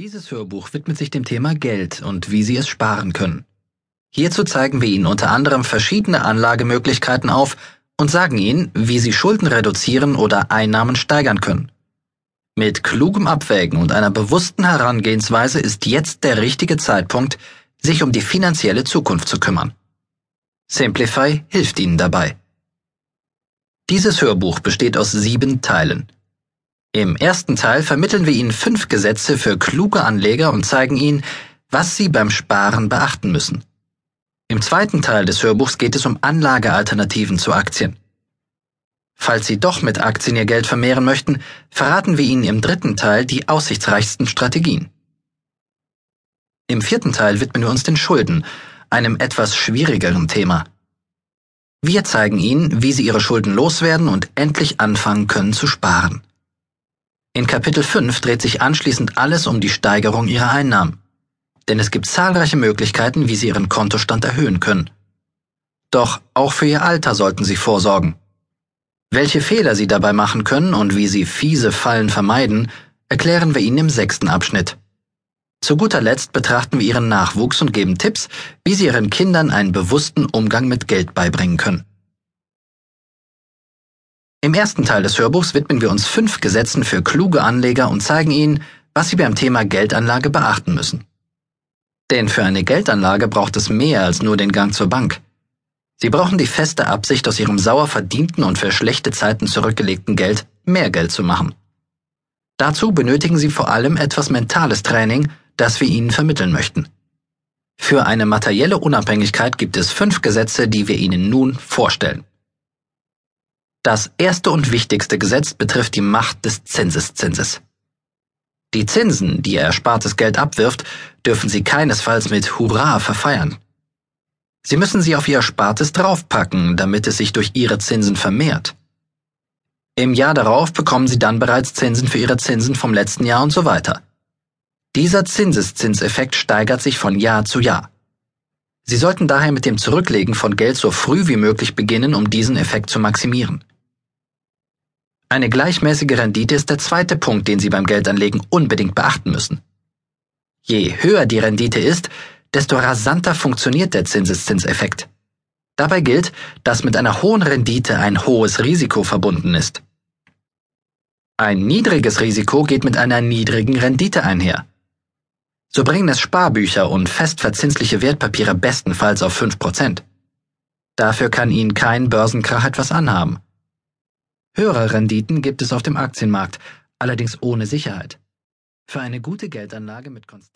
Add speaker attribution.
Speaker 1: Dieses Hörbuch widmet sich dem Thema Geld und wie Sie es sparen können. Hierzu zeigen wir Ihnen unter anderem verschiedene Anlagemöglichkeiten auf und sagen Ihnen, wie Sie Schulden reduzieren oder Einnahmen steigern können. Mit klugem Abwägen und einer bewussten Herangehensweise ist jetzt der richtige Zeitpunkt, sich um die finanzielle Zukunft zu kümmern. Simplify hilft Ihnen dabei. Dieses Hörbuch besteht aus sieben Teilen. Im ersten Teil vermitteln wir Ihnen fünf Gesetze für kluge Anleger und zeigen Ihnen, was Sie beim Sparen beachten müssen. Im zweiten Teil des Hörbuchs geht es um Anlagealternativen zu Aktien. Falls Sie doch mit Aktien Ihr Geld vermehren möchten, verraten wir Ihnen im dritten Teil die aussichtsreichsten Strategien. Im vierten Teil widmen wir uns den Schulden, einem etwas schwierigeren Thema. Wir zeigen Ihnen, wie Sie Ihre Schulden loswerden und endlich anfangen können zu sparen. In Kapitel 5 dreht sich anschließend alles um die Steigerung ihrer Einnahmen. Denn es gibt zahlreiche Möglichkeiten, wie sie ihren Kontostand erhöhen können. Doch auch für ihr Alter sollten sie vorsorgen. Welche Fehler sie dabei machen können und wie sie fiese Fallen vermeiden, erklären wir Ihnen im sechsten Abschnitt. Zu guter Letzt betrachten wir Ihren Nachwuchs und geben Tipps, wie Sie Ihren Kindern einen bewussten Umgang mit Geld beibringen können. Im ersten Teil des Hörbuchs widmen wir uns fünf Gesetzen für kluge Anleger und zeigen Ihnen, was Sie beim Thema Geldanlage beachten müssen. Denn für eine Geldanlage braucht es mehr als nur den Gang zur Bank. Sie brauchen die feste Absicht, aus Ihrem sauer verdienten und für schlechte Zeiten zurückgelegten Geld mehr Geld zu machen. Dazu benötigen Sie vor allem etwas mentales Training, das wir Ihnen vermitteln möchten. Für eine materielle Unabhängigkeit gibt es fünf Gesetze, die wir Ihnen nun vorstellen. Das erste und wichtigste Gesetz betrifft die Macht des Zinseszinses. Die Zinsen, die Ihr erspartes Geld abwirft, dürfen Sie keinesfalls mit Hurra verfeiern. Sie müssen sie auf Ihr Erspartes draufpacken, damit es sich durch Ihre Zinsen vermehrt. Im Jahr darauf bekommen Sie dann bereits Zinsen für Ihre Zinsen vom letzten Jahr und so weiter. Dieser Zinseszinseffekt steigert sich von Jahr zu Jahr. Sie sollten daher mit dem Zurücklegen von Geld so früh wie möglich beginnen, um diesen Effekt zu maximieren. Eine gleichmäßige Rendite ist der zweite Punkt, den Sie beim Geldanlegen unbedingt beachten müssen. Je höher die Rendite ist, desto rasanter funktioniert der Zinseszinseffekt. Dabei gilt, dass mit einer hohen Rendite ein hohes Risiko verbunden ist. Ein niedriges Risiko geht mit einer niedrigen Rendite einher. So bringen es Sparbücher und festverzinsliche Wertpapiere bestenfalls auf 5%. Dafür kann Ihnen kein Börsenkrach etwas anhaben. Höhere Renditen gibt es auf dem Aktienmarkt, allerdings ohne Sicherheit. Für eine gute Geldanlage mit Konstanz